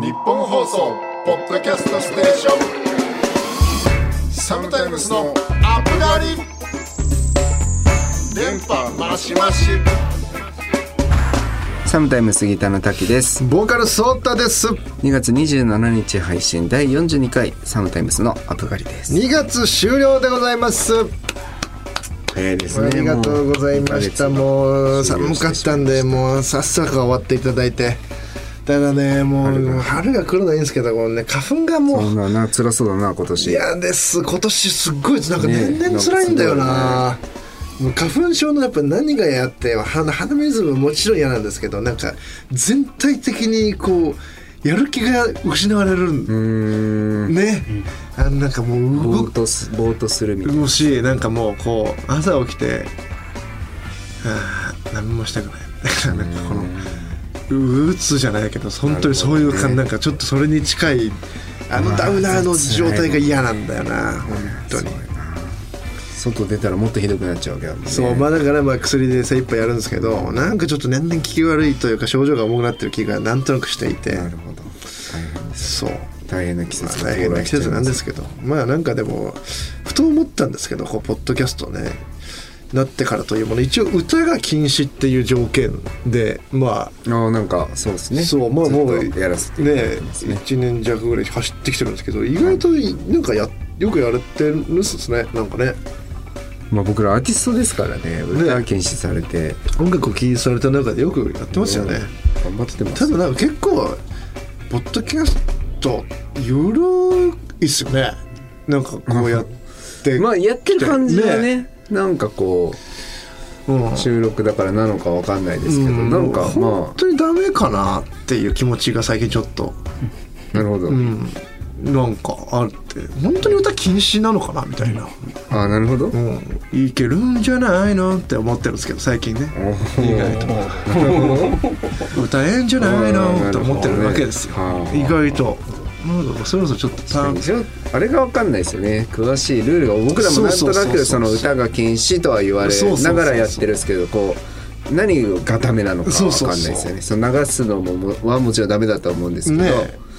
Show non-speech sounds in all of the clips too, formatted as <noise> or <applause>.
日本放送ポッドキャストステーション。サムタイムスのアップガリ電波マシマシサムタイム杉田の滝です。ボーカルソータです。2月27日配信第42回サムタイムスのアップガリです。2月終了でございます。早いですね。ありがとうございました。もう寒かったんでもうさっさか終わっていただいてただねもう春が。来るのはいいんですけどこのね花粉がもそううだな辛そうだな今年。嫌です今年すっごいなんか年々辛いんだよな、もう花粉症のやっぱ何がやって鼻鼻水ももちろん嫌なんですけどなんか全体的にこうやる気が失われるんうーん。ね、あなんかもうぼ動ーっとすぼーっとするみたいな。もしなんかもうこう朝起きてああ何もしたくない。だからなんかこのうつじゃないけど本当にそういう感じ、なんかちょっとそれに近いあのダウナーの状態が嫌なんだよな本当に。外出たらもっとひどくなっちゃうわけだもんね。そうまあだからまあ薬で精一杯やるんですけどなんかちょっと年々効き悪いというか症状が重くなってる気がなんとなくしていて。なるほど。大変ですそう。大変な季まあ節が大変な季節なんですけど。まあなんかでもふと思ったんですけどこうポッドキャストねなってからというもの。一応歌が禁止っていう条件でまああなんかそうですあね。そうまあもうやらせていね。ね1年弱ぐらい走ってきてるんですけど意外となんかやよくやれてるんですね。なんかね。まあ僕らアーティストですからね歌は禁止されて。音楽を禁止された中でよくやってますよね、頑張ってます。ただなんか結構ポッドキャストゆるいっすよね。なんかこうやってまあやってる感じはねなんかこうん。う収録だからなのかわかんないですけど、うん。なんか本ま当にダメかなっていう気持ちが最近ちょっと、あなるほど、うん、なんかあるって。本当に歌禁止なのかなみたいな、ああなるほど、うん、いけるんじゃないのって思ってるんですけど最近ね。意外と。<laughs> 歌えんじゃないのって思ってるわけですよ、はあ意外となんかそろそろちょっとあれがわかんないですよね。詳しいルールが僕らもなんとなくその歌が禁止とは言われながらやってるんですけどこう何がダメなのかわかんないですよね。その流すのももはもちろんダメだと思うんですけど、ね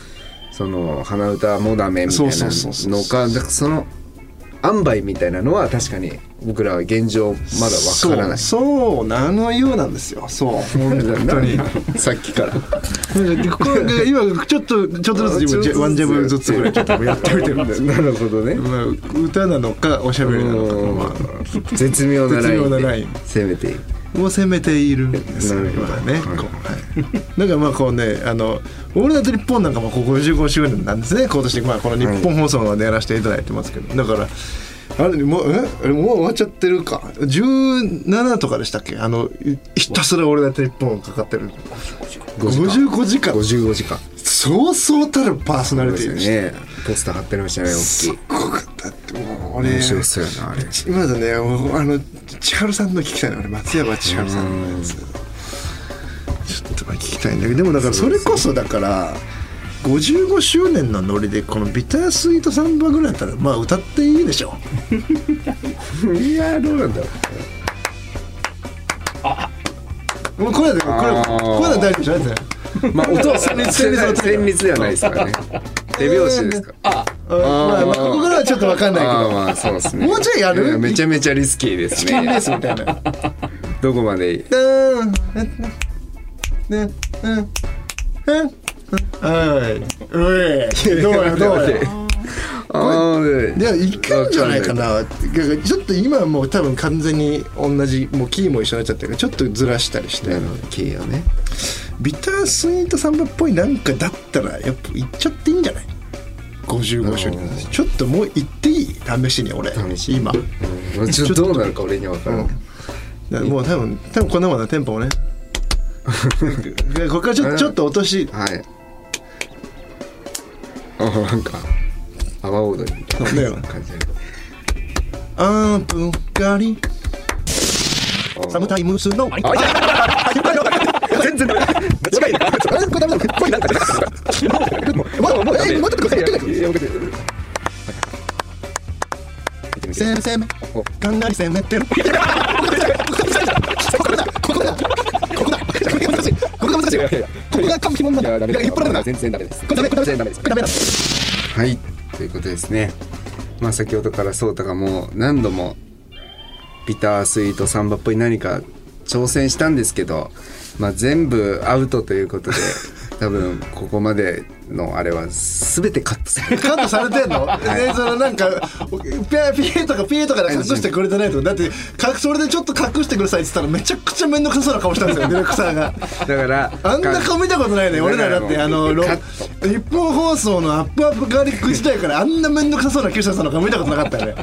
その鼻歌もダメみたいなそうそうそうそうのかその塩梅みたいなのは確かに僕らは現状まだわからないそうそうなのようなんですよそう本当にさっきから今ちょっとちょっとずつ自分ワンジャブずつぐらいちょっとやってみてるんでなるほどねまあ、歌なのかおしゃべりなのか、まあ、絶妙なラインラインで攻めていくを攻めているんですよ。今ね、こうはい、だからまあこうねあの「オールナイトニッポン」なんかもここ55周年なんですね。今年、まあ、この日本放送でやらせていただいてますけど。だからあれもうえ？もう終わっちゃってるか。17とかでしたっけ？あのいひたすら「オールナイトニッポン」かかってる。55時間。55時間そうそうたるパーソナリティでした。ですよね。ポスター貼ってありましたね大きすっいごかった。ってもう俺面白そうやなあれ。今だねあの千春さんの聞きたいな俺松山千春さんのやつ。ちょっとまあ聞きたいんだけどでもだからそれこそだから55周年のノリでこのビタースイートサンバぐらいだったらまあ歌っていいでしょ <laughs> いやどうなんだろもう。これでこれこれあー。は大丈夫じゃないですねう <laughs> まあ音は旋律旋律ではないですからね。<laughs> 手拍子ですかああまあまあここからはちょっと分かんないけど。まあそうですね。もうちょいやる？やめちゃめちゃリスキーですチキンレーねスみたいな。<laughs> どこまで？いいうん。ねうん。うん。はいおいどうやどうや？あーいやいけるんじゃないかな。ちょっと今はもう多分完全に同じもうキーも一緒になっちゃってるからちょっとずらしたりして。キーをねビタースイートサンバっぽいなんかだったらやっぱ行っちゃっていいんじゃない？55周年ちょっともう行っていい？試しに俺。試しに。今。うん。ちょっとどうなるか俺には分からないだからもう多分多分こんなもんだテンポもね。<laughs> ここからちょっとちょっと落とし。はい。あなんか阿波踊りみたいな感じでアープガリサムタイムスの <laughs> 全然間違いないこれダメだこれなんかもうもうえ待ってください攻め攻めかなり攻めてるここだここだここだここが難しいここが完璧気持ちはダメだよ。全然ダメです。全然ダメです。はい、ということですね。まあ先ほどからソータがもう何度もビタースイートサンバっぽい何か挑戦したんですけど、まあ全部アウトということで、多分ここまでのあれは全てカットされる。カットされてんの、でそのなんかピエとかピエとかで隠してくれてないと。だってかそれでちょっと隠してくださいって言ったらめちゃくちゃ面倒くさそうな顔したんですよ <laughs> ディレクターが。だから、あんな顔見たことないね俺らだってあの日本放送のアップアップガーリック時代からあんな面倒くさそうなキュシャさんの顔見たことなかったよね。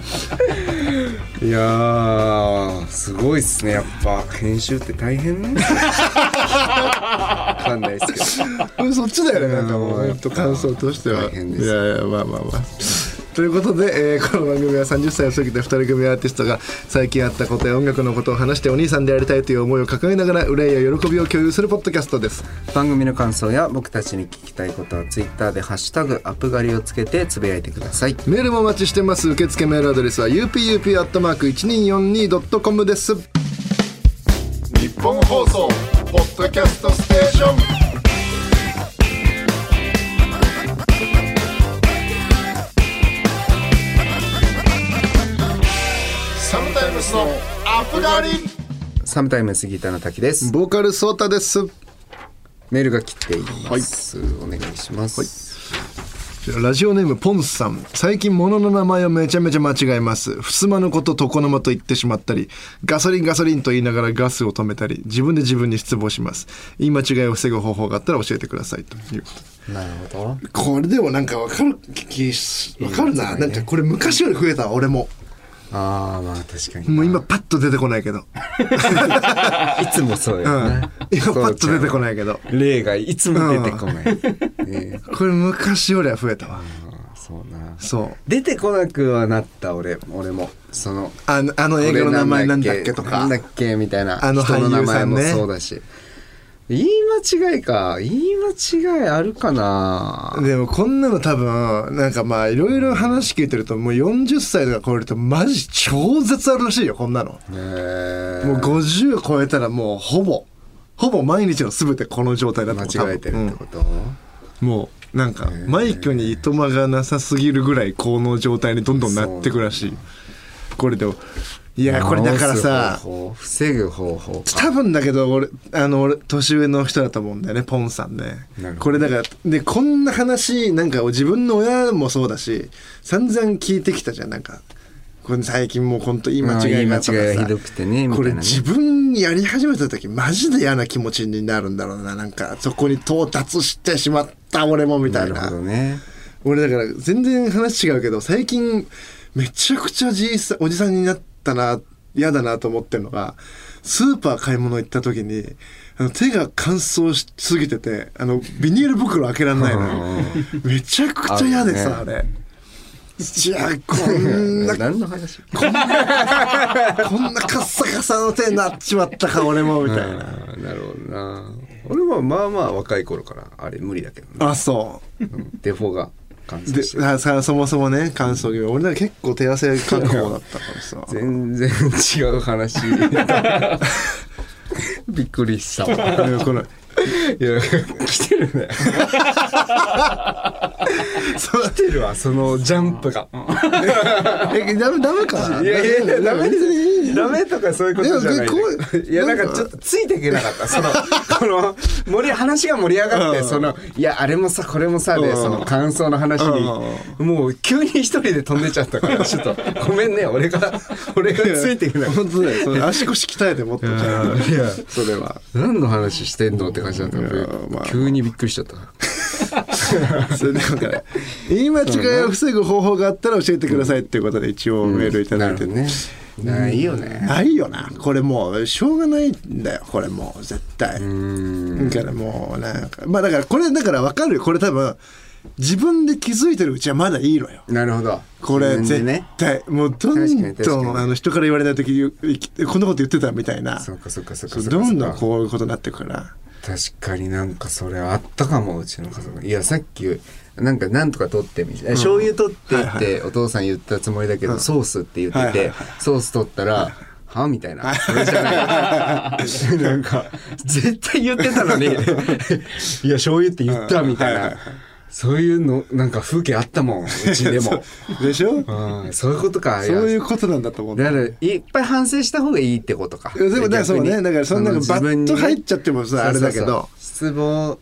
いやーすごいっすねやっぱ。編集って大変わか <laughs> んないですけど。う <laughs> んそっちだよねなんかもううんほんと感想としては。大変です。いやいやまあまあまあ。ということで、えーこの番組は30歳を過ぎた2人組アーティストが最近あったことや音楽のことを話してお兄さんでありたいという思いを抱えながら憂いや喜びを共有するポッドキャストです。番組の感想や僕たちに聞きたいことはツイッターで「ハッシュタグアップ狩り」をつけてつぶやいてください。メールもお待ちしてます。受付メールアドレスは upup.1242.com です。日本放送ポッドキャストステーション。サムタイムスのアップガリサムタイムスギターの滝です。ボーカルソータです。メールが来ています、お願いします、ラジオネームポンスさん。最近物の名前をめちゃめちゃ間違えます。襖のこと床の間と言ってしまったりガソリンガソリンと言いながらガスを止めたり自分で自分に失望します。言い間違いを防ぐ方法があったら教えてくださいということ。なるほど。これでもなんかわかる気しわかるな、なんかこれ昔より増えたわ俺もああまあ確かにもう今パッと出てこないけど、<laughs> いつもそうようん。ね、今パッと出てこいないけど。例がいつも出てこない、ねこれ昔よりは増えたわ。そうな。そう。出てこなくはなった俺俺も。そのあのあの映画の名前なんだっけとか。なんだっけみたいな。あの人の名前も俳優さんね。そうだし言い間違いか。言い間違いあるかな。でもこんなの多分なんかまあいろいろ話聞いてるともう40歳とか超えるとマジ超絶あるらしいよこんなの。もう50超えたらもうほぼほぼ毎日の全てこの状態だと。間違えてるってこと、うん。もうなんかマイクにいとまがなさすぎるぐらいこの状態にどんどんなってくらしい。これでもいやこれだからさ防ぐ方法か。多分だけど俺あの俺年上の人だと思うんだよねポンさんね。これだからでこんな話なんか自分の親もそうだし散々聞いてきたじゃんなんか。これ最近もう本当言い間違いがとかあー言い間違いさがひどくてねね。これ自分やり始めた時マジで嫌な気持ちになるんだろうななんかそこに到達してしまった俺もみたな。いるなね。俺だから全然話違うけど最近めちゃくちゃじいさおじさんになったな嫌だなと思ってるのがスーパー買い物行った時にあの手が乾燥しすぎててあのビニール袋開けられないのよ。めちゃくちゃ嫌でさあ,、れじゃあこんな <laughs> 何の話？こんなカッサカサの手になっちまったか俺もみたいな、なるほどな。俺はまあまあ若い頃からあれ無理だけどね。あそうんデフォがで燥して。るあさそもそもね乾燥気味俺なんか結構手汗かく方だったからさ。<laughs> 全然違う話。<laughs> びっくりしたわ。このいや来てるね。<laughs> 来てるわそのジャンプが。えダメダメかな？いやいやいやダメ別にいいダメとかそういうことじゃないいやなんかちょっとついていけなかった。その <laughs> この盛り話が盛り上がってうん。そのいやあれもさこれもさでうん。その感想の話にもう急に一人で飛んでっちゃったからちょっとごめんね <laughs> 俺が俺がついていけなかっ本当だよ。それ足腰鍛えてもっといやそれは。何の話してんのって感じだったいやまあ。急にびっくりしちゃった。<laughs> それでなんか言い間違いを防ぐ方法があったら教えてくださいっていうことで一応メールいただいて。ねないよね。ないよな。これもうしょうがないんだよ。これもう絶対。うん。だからもうなんかまあだからこれだから分かるよ。これ多分自分で気づいてるうちはまだいいのよ。なるほど。これ絶自分でね。対もうどんどんあの人から言われない時こんなこと言ってたみたいな。そっかそっかそうかどんどんこういうことになってくから。確かになんかそれあったかもうちの家族。いやさっきなんかなんとか取ってみたいな、醤油取ってっはいてお父さん言ったつもりだけど、ソースって言ってて、ソース取ったら、はみたいな。それじゃない。<laughs> なんか、絶対言ってたのに、いや、醤油って言ったみたいな。そういうの、なんか風景あったもん、うちでも。<laughs> でしょ？うん、そういうことか。そういうやことなんだと思う。んだだから、いっぱい反省した方がいいってことか。でもだからそうね。だからそんなのバッと入っちゃってもさあれだけど。失望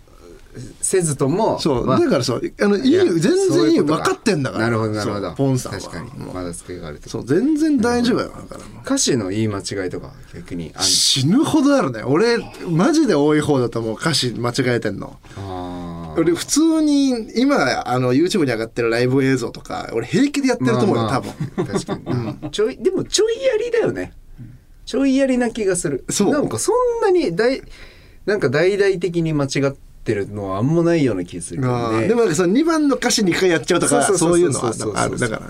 せずとも、そう、まあだからそうあのいいよ全然いいよ。分かってんだからなるほどなるほど。ポンさんは。確かに。まだ付けがあるとそう全然大丈夫よだから歌詞の言い間違いとか逆にあん死ぬほどあるね。俺マジで多い方だと思う。歌詞間違えてんの。あー。俺普通に今あの YouTube に上がってるライブ映像とか俺平気でやってると思うよ、多分。確かにな、ちょいでもちょいやりだよね。ちょいやりな気がする。そう。なんかそんなに大なんか大々的に間違ってるのはあんまないような気がするけどね。でもなんかその2番の歌詞2回やっちゃうとかそういうのはあるだから。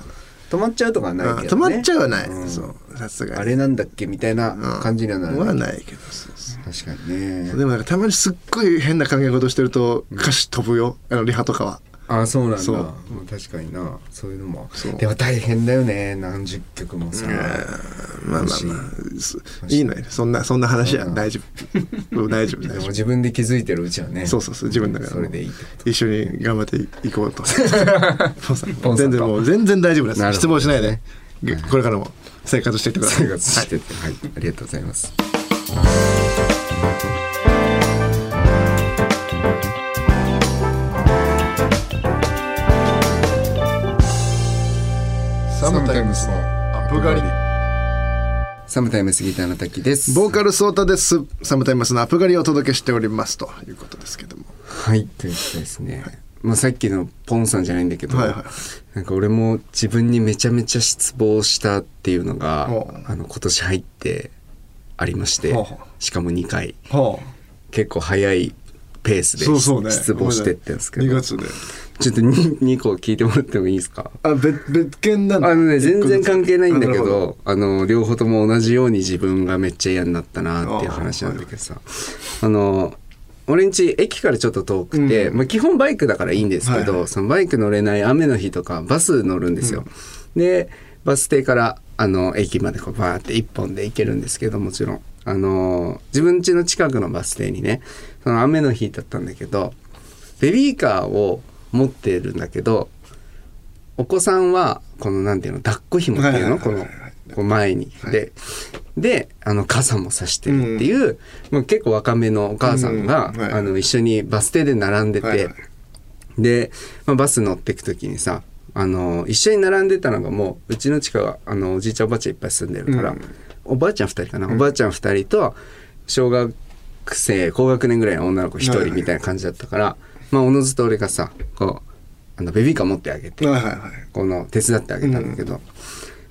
止まっちゃうとかはないけど、ね、うん止まっちゃうはない、うん。そう。さすがに。あれなんだっけみたいな感じにはなる、はないけど。そうそう確かにね。でもなんかたまにすっごい変な考え事してると歌詞飛ぶよ。あのリハとかはあそうなんだ。確かにな。そういうのも。でも大変だよね。何十曲もさ、まあまあまあすい。いのよ。そんなそんな話は大丈夫。うん大丈夫 <laughs> でも自分で気づいてるうちはね。そうそうそう自分だからそれでいい一緒に頑張っていこうと。<laughs> 全然もう全然大丈夫です失望しないで。これからも。生活していってください。生活してて、はい、ありがとうございますタイムスのアップガリサムタイムスギターの滝です。ボーカルソータです。サムタイムスのアップガリをお届けしております。ということですけども。はい。ということですね、まあさっきのポンさんじゃないんだけど、はいはい。なんか俺も自分にめちゃめちゃ失望したっていうのがあの今年入ってありましてしかも2回。は結構早いペースあで失望してってんですけど。2月で。ちょっと 2, 2個聞いてもらってもいいですか？あ別別件なんだ。あのね全然関係ないんだけどあの両方とも同じように自分がめっちゃ嫌になったなっていう話なんだけどさ。あの俺んち駅からちょっと遠くて、うんまあ、基本バイクだからいいんですけど、はいはい。そのバイク乗れない雨の日とかバス乗るんですよ。でバス停からあの駅までこうバーって一本で行けるんですけどもちろんあの自分家の近くのバス停にねその雨の日だったんだけどベビーカーを持ってるんだけどお子さんはこのなんていうの抱っこ紐っていうの？このこう前に、でであの傘も差してるっていう、もう結構若めのお母さんが、あの一緒にバス停で並んでて、で、まあ、バス乗ってく時にさあの一緒に並んでたのがもううちの近くはあのおじいちゃんおばあちゃんいっぱい住んでるから、うんおばあちゃん2人かな、おばあちゃん2人と小学生高学年ぐらいの女の子1はいはい人みたいな感じだったから、まあおのずと俺がさこうあのベビーカー持ってあげて、この手伝ってあげたんだけど、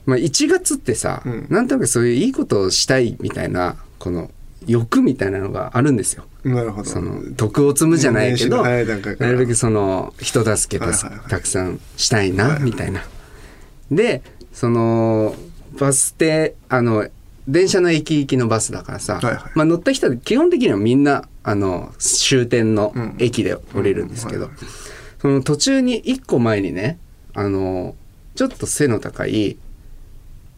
まあ1月ってさ、うん。なんとなくそういういいことをしたいみたいなこの欲みたいなのがあるんですよ。なるほど。その徳を積むじゃないけど、なるべくその人助けた,、たくさんしたいな、みたいな。でそのバス停あの電車の駅行きのバスだからさ、はいはい。まあ、乗った人は基本的にはみんなあの終点のうん。駅で降りるんですけど、その途中に一個前にねあのちょっと背の高い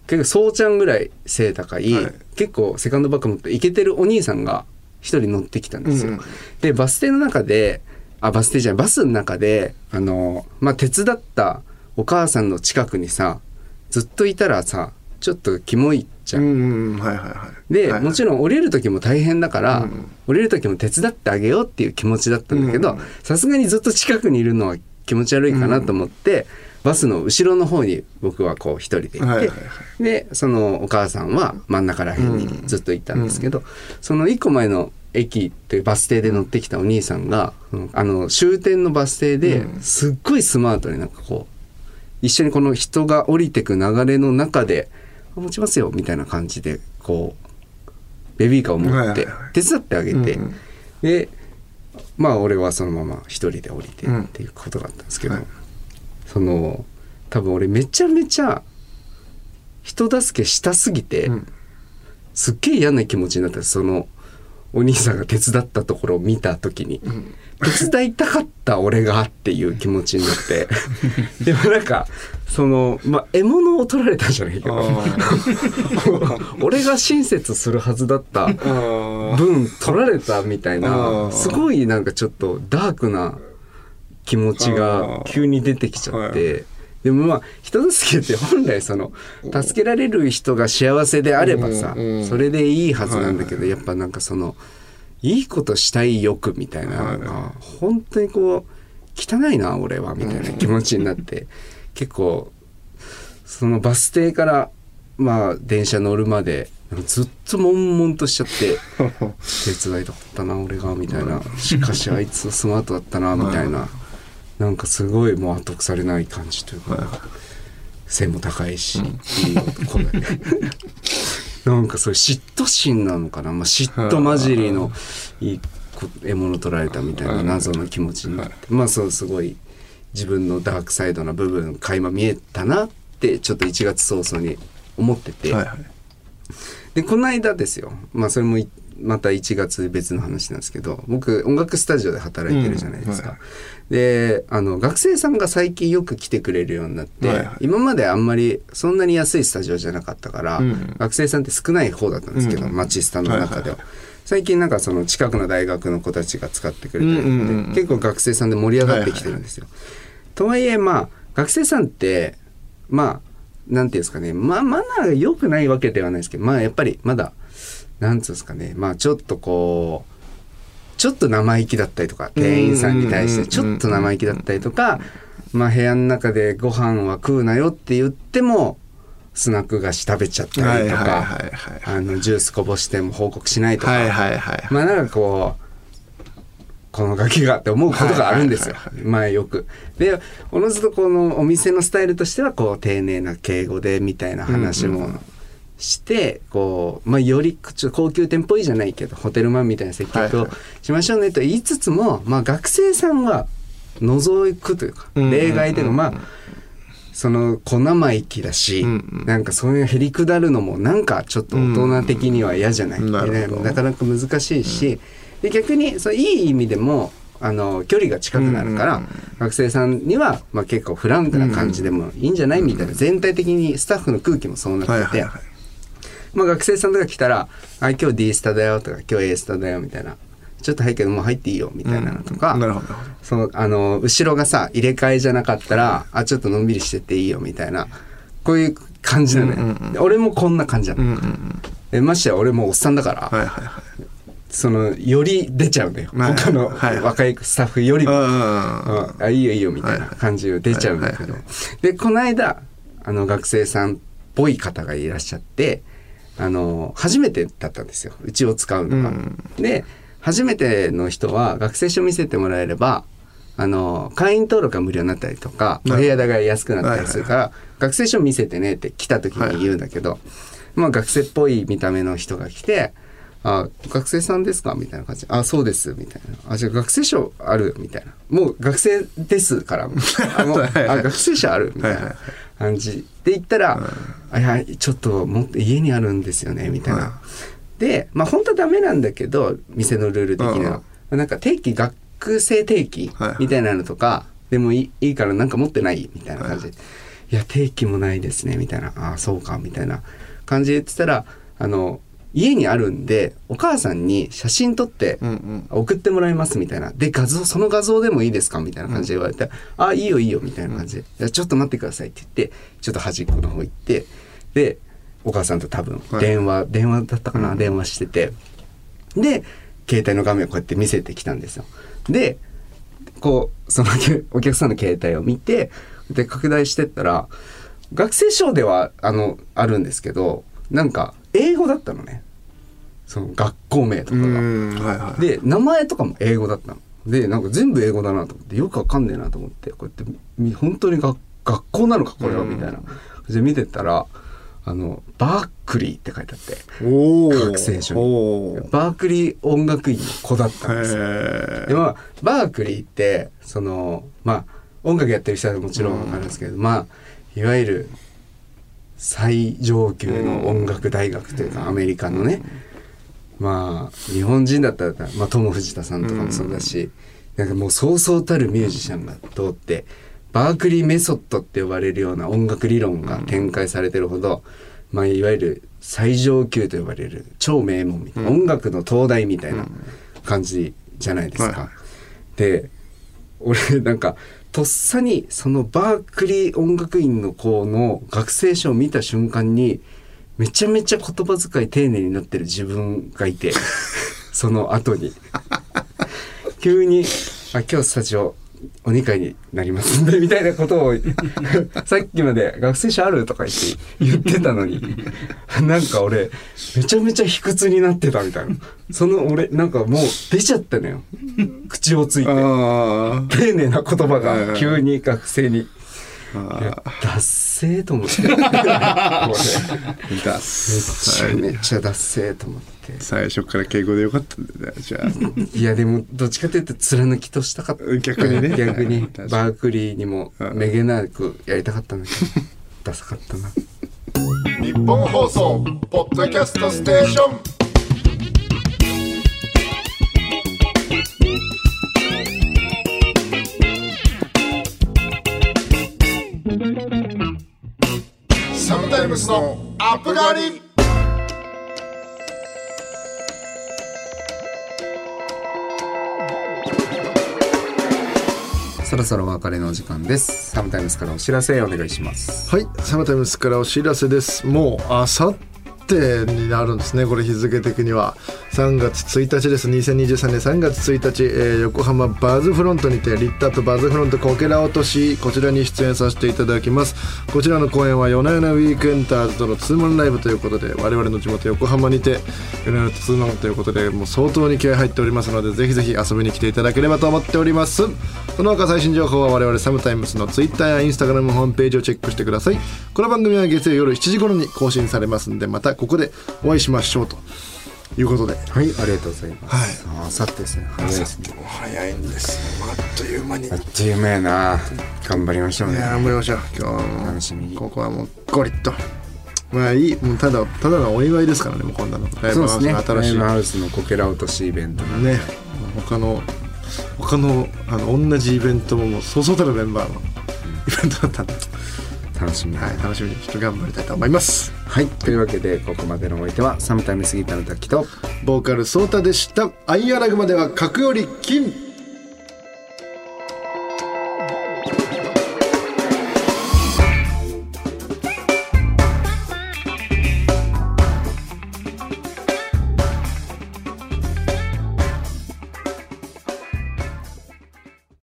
結構そうちゃんぐらい背高い、はい。結構セカンドバッグ持ってイケてるお兄さんが一人乗ってきたんですよ。うんうん。でバス停の中であバス停じゃないバスの中であの、まあ、手伝ったお母さんの近くにさずっといたらさちょっとキモいじゃん。うんうんはいはいはい。で、はいもちろん降りる時も大変だから、うん降りる時も手伝ってあげようっていう気持ちだったんだけどうんさすがにずっと近くにいるのは気持ち悪いかなと思って、バスの後ろの方に僕はこう一人で行って、はいはいはい。でそのお母さんは真ん中ら辺にずっと行ったんですけど、その一個前の駅ってバス停で乗ってきたお兄さんが、うんあの終点のバス停でうん。すっごいスマートになんかこう一緒にこの人が降りてく流れの中で「あ持ちますよ」みたいな感じでこうベビーカーを持って手伝ってあげて、でまあ俺はそのまま一人で降りてっていうことだったんですけど、はい。その多分俺めちゃめちゃ人助けしたすぎて、うん。すっげえ嫌な気持ちになった。そのお兄さんが手伝ったところを見た時に、手伝いたかった俺がっていう気持ちになって。<laughs> でもなんかそのまあ獲物を取られたんじゃないけどあ <laughs> 俺が親切するはずだったー。分取られたみたいあなー。すごいなんかちょっとダークな気持ちが急に出てきちゃって。でもまあ人助けって本来その助けられる人が幸せであればさそれでいいはずなんだけどやっぱなんかそのいいことしたい欲みたいなのが本当にこう汚いな俺はみたいな気持ちになって結構そのバス停からまあ電車乗るまでずっと悶々としちゃって <laughs> 手伝いたかったな俺がみたいな。しかしあいつスマートだったなみたいななんかすごいもう後腐れない感じというか背も高いしいい男だねなんかそれ嫉妬心なのかな、まあ、嫉妬混じりのいいこ獲物取られたみたいな謎の気持ちになって。まあそうすごい自分のダークサイドな部分垣間見えたなってちょっと1月早々に思ってて、はいはい。でこの間ですよ。まあそれもいまた1月別の話なんですけど僕音楽スタジオで働いてるじゃないですか。うん。はであの学生さんが最近よく来てくれるようになって、はいはい。今まであんまりそんなに安いスタジオじゃなかったから、うん。学生さんって少ない方だったんですけど、うん。マチスタの中では。はいはい最近なんかその近くの大学の子たちが使ってくれてるので、うんうんうん。結構学生さんで盛り上がってきてるんですよ。とはいえまあ学生さんってまあなんていうんですかね。まあマナーが良くないわけではないですけどまあやっぱりまだなんつうんですかね。まあちょっとこうちょっと生意気だったりとか店員さんに対してちょっと生意気だったりとかまあ部屋の中でご飯は食うなよって言ってもスナック菓子食べちゃったりとはいはいかあのジュースこぼしても報告しないとか、はいはいはいまあなんかこうこのガキがって思うことがあるんですよ。はいまあよく。でおのずとこのお店のスタイルとしてはこう丁寧な敬語でみたいな話もして、こうまあよりちょっと高級店っぽいじゃないけどホテルマンみたいな接客をはいはい。しましょうねと言いつつも、まあ学生さんは除くというかうん例外でもまあその小生意気だし、うんうん。なんかそういうへりくだるのもなんかちょっと大人的には嫌じゃない、うん。なるほど。でなかなか難しいし、で逆にそういい意味でもあの距離が近くなるから、うんうん学生さんには、まあ、結構フランクな感じでもいいんじゃないみたいな全体的にスタッフの空気もそうなってて、はいはいはいまあ、学生さんとか来たら「あ今日 D スタだよ」とか「今日 A スタだよ」みたいな「ちょっと早いけどもう入っていいよ」みたいなのとか、なるほどなるほど。そのあの後ろがさ入れ替えじゃなかったらあちょっとのんびりしてっていいよみたいな。こういう感じなのよ、うんうんうんで俺もこんな感じなの、うんうんうん。でましてや俺もうおっさんだから、はいはいはい。そのより出ちゃうんだよ、はい他のはいはい。若いスタッフよりも、うんうんうんうん。あいいよいいよみたいな感じが出ちゃうんだけど、はい。でこの間あの学生さんっぽい方がいらっしゃってあの初めてだったんですよ。うちを使うのが。うん。で初めての人は学生証見せてもらえればあの会員登録が無料になったりとかおはい。部屋代が安くなったりするから、学生証見せてねって来た時に言うんだけど、まあ学生っぽい見た目の人が来て「あ学生さんですか?」みたいな感じで「あそうです」みたいな「あじゃあ学生証ある」みたいな「もう学生ですから」あ学生証ある」みたいな。はいはい感じ。で言ったら「あいやちょっとも家にあるんですよね」みたいな。はいでまあ本当はダメなんだけど店のルール的には、なんか定期学生定期はいみたいなのとか、でもいいいいからなんか持ってないみたいな感じ。で、い、や定期もないですねみたいな。ああそうかみたいな感じで言ってたらあの家にあるんでお母さんに写真撮って送ってもらいますみたいな。で画像その画像でもいいですかみたいな感じで言われて「あいいよいいよ」みたいな感じで「いやちょっと待ってください」って言ってちょっと端っこの方行ってでお母さんと多分はい。電話、電話だったかな、電話してて。で携帯の画面をこうやって見せてきたんですよ。でこうそのお客さんの携帯を見てで拡大してったら学生証ではあのあるんですけどなんか英語だったのね。その学校名とかうが。んはいはいで名前とかも英語だったの。でなんか全部英語だなと思ってよくわかんねえなと思ってこうやってみ本当にが学校なのかこれはうん。みたいな。で見てたらあのバークリーって書いてあって学生証に。バークリー音楽院の子だったんですよ。へでまあバークリーってそのまあ音楽やってる人はもちろんあるんですけど、まあいわゆる最上級の音楽大学というか、アメリカのね、まあ日本人だったら、まあ、友藤田さんとかもそうだし、なんかもうそうそうたるミュージシャンが通ってバークリーメソッドって呼ばれるような音楽理論が展開されてるほど、まあ、いわゆる最上級と呼ばれる超名門みたいな、音楽の東大みたいな感じじゃないですか。はい。で俺なんかとっさにそのバークリー音楽院の子の学生証を見た瞬間にめちゃめちゃ言葉遣い丁寧になってる自分がいてその後に。急に「あ今日スタジオお二階になりますんで」みたいなことを <laughs> さっきまで「学生証ある?」とか言って言ってたのになんか俺めちゃめちゃ卑屈になってたみたいなその俺なんかもう出ちゃったのよ口をついて。あ丁寧な言葉が急に学生に。あいや、ダッセーと思って。これめだっちゃめっちゃダッセーと思って。最初から敬語でよかったんだよねじゃあ。いや、でも、どっちかというと、貫きとしたかった。逆にね。逆 <laughs> に、バークリーにもうん。めげなくやりたかったんだけど、ダサかったな。日本放送ポッドキャストステーションムスのアップガリそろそろお別れのお時間です。サムタイムスからお知らせお願いします。はい、サムタイムスからお知らせです。もうあさってになるんですね。これ日付的には3月1日です。2023年3月1日、えー横浜バズフロントにてリッターとバズフロントこけら落としこちらに出演させていただきます。こちらの公演は夜な夜なウィークエンターズとのツーマンライブということで我々の地元横浜にて夜な夜なツーマンということでもう相当に気合入っておりますのでぜひぜひ遊びに来ていただければと思っております。その他最新情報は我々サムタイムスのツイッターやインスタグラムホームページをチェックしてくださいこの番組は月曜夜7時頃に更新されますんでまたここでお会いしましょうということではい、ありがとうございます。ああさってですね。早いですね。早いんですあっという間にいあっという間やな。頑張りましょうね。や頑張りましょう今日楽しみにここはもうゴリッとまあいいもうただただのお祝いですからねもうこんなのライブハウス。の新しいライブハウスのこけら落としイベントね他の他のあの同じイベントももうそうそうたるメンバーのイベントだったんで、楽しみに。はい、楽しみにちょっと頑張りたいと思いますはい。というわけで、ここまでのお相手は、サムタイムスギターの滝と、ボーカルソータでしたアイアラグまでは格より金